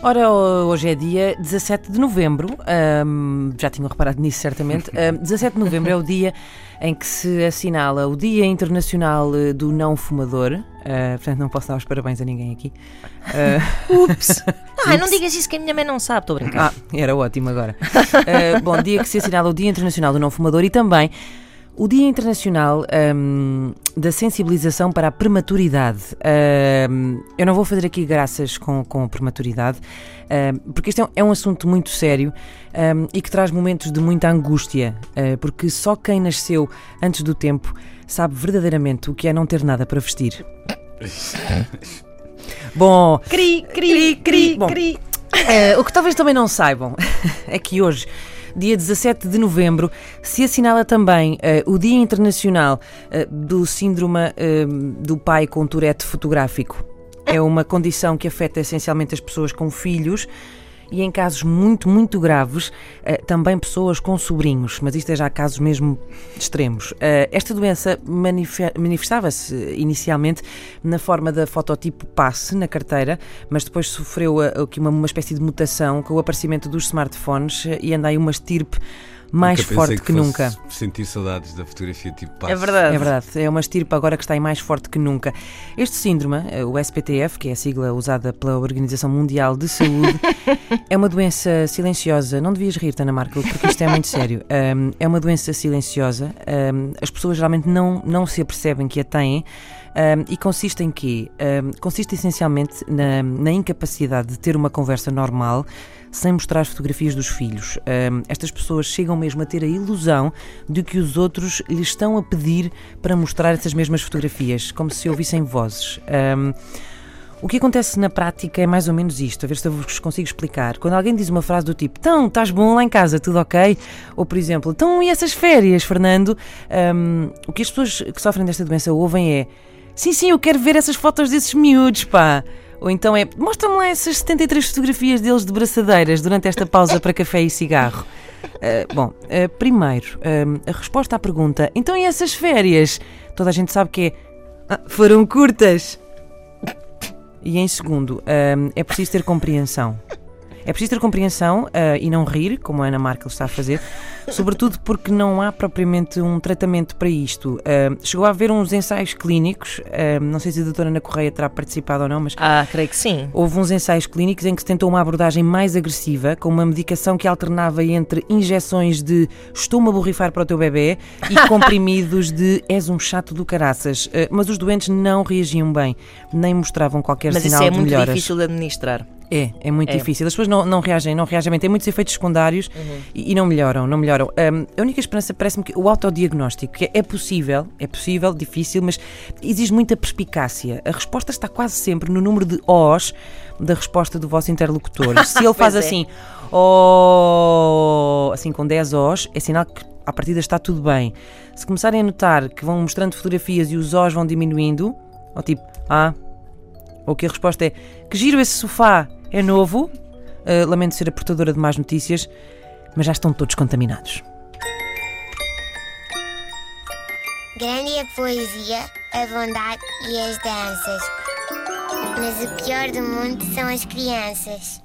Ora, hoje é dia 17 de novembro, já tinham reparado nisso certamente. Ahm, 17 de novembro é o dia em que se assinala o Dia Internacional eh, do Não Fumador. Ah, portanto, não posso dar os parabéns a ninguém aqui. Ah, Ups! Ah, não digas isso que a minha mãe não sabe, estou a brincar. ah, era ótimo agora. Ah, bom, dia que se assinala o Dia Internacional do Não Fumador e também o Dia Internacional ahm, da Sensibilização para a Prematuridade. Ahm, eu não vou fazer aqui graças com, com a prematuridade, ahm, porque este é um, é um assunto muito sério ahm, e que traz momentos de muita angústia, ah, porque só quem nasceu antes do tempo sabe verdadeiramente o que é não ter nada para vestir. Bom, Cri, cri, cri, Bom. cri. eh, o que talvez também não saibam é que hoje, dia 17 de novembro, se assinala também eh, o Dia Internacional eh, do Síndrome eh, do Pai com Tourette Fotográfico. É uma condição que afeta essencialmente as pessoas com filhos e, em casos muito, muito graves, eh, também pessoas com sobrinhos, mas isto é já casos mesmo extremos. Eh, esta doença manife- manifestava-se inicialmente na forma da fototipo passe na carteira, mas depois sofreu eh, aqui uma, espécie de mutação com o aparecimento dos smartphones e anda aí uma estirpe mais Nunca forte que, fosse nunca. Sentir saudades da fotografia tipo passo. É verdade. É verdade, é uma estirpe agora que está aí mais forte que nunca. Este síndrome, eh, o SPTF, que é a sigla usada pela Organização Mundial de Saúde, é uma doença silenciosa. Não devias rir, Ana Markel, porque isto é muito sério. Ahm, é uma doença silenciosa. ahm, as pessoas geralmente não, não se apercebem que a têm. ahm, e consiste em quê? Consiste essencialmente na, na incapacidade de ter uma conversa normal sem mostrar as fotografias dos filhos. Estas pessoas chegam mesmo a ter a ilusão de que os outros lhes estão a pedir para mostrar essas mesmas fotografias, como se ouvissem vozes. O que acontece na prática é mais ou menos isto, a ver se eu vos consigo explicar. Quando alguém diz uma frase do tipo, então, estás bom lá em casa, tudo ok? Ou, por exemplo, então, e essas férias, Fernando? Ahm, o que as pessoas que sofrem desta doença ouvem é, sim, sim, eu quero ver essas fotos desses miúdos, pá. Ou então é, mostra-me lá essas 73 fotografias deles de braçadeiras durante esta pausa para café e cigarro. Uh, bom, uh, primeiro, um, a resposta à pergunta, então e essas férias? Toda a gente sabe que é, "Ah, foram curtas. E em segundo, um, é preciso ter compreensão. É preciso ter compreensão uh, e não rir, como a Ana Markel está a fazer, sobretudo porque não há propriamente um tratamento para isto. Uh, chegou a haver uns ensaios clínicos, uh, não sei se a doutora Ana Correia terá participado ou não, mas Ah, creio que sim. Houve uns ensaios clínicos em que se tentou uma abordagem mais agressiva, com uma medicação que alternava entre injeções de estou-me a borrifar para o teu bebê e comprimidos de és um chato do caraças. Mas os doentes não reagiam bem, nem mostravam qualquer Mas isso sinal é de muito melhoras. difícil de administrar. É, é muito É. difícil. As pessoas não, não reagem, não reagem bem. Tem muitos efeitos secundários e, e não melhoram, não melhoram. Hum, a única esperança parece-me que o autodiagnóstico, que é possível, é possível, difícil, mas exige muita perspicácia. A resposta está quase sempre no número de O's da resposta do vosso interlocutor. Se ele faz é. assim, oh, assim com 10 O's, é sinal que à partida está tudo bem. Se começarem a notar que vão mostrando fotografias e os O's vão diminuindo, ou tipo, ah, ou que a resposta é que giro esse sofá, é novo. Uh, lamento ser a portadora de más notícias, mas já estão todos contaminados. Grande a poesia, a bondade e as danças. Mas o pior do mundo são as crianças.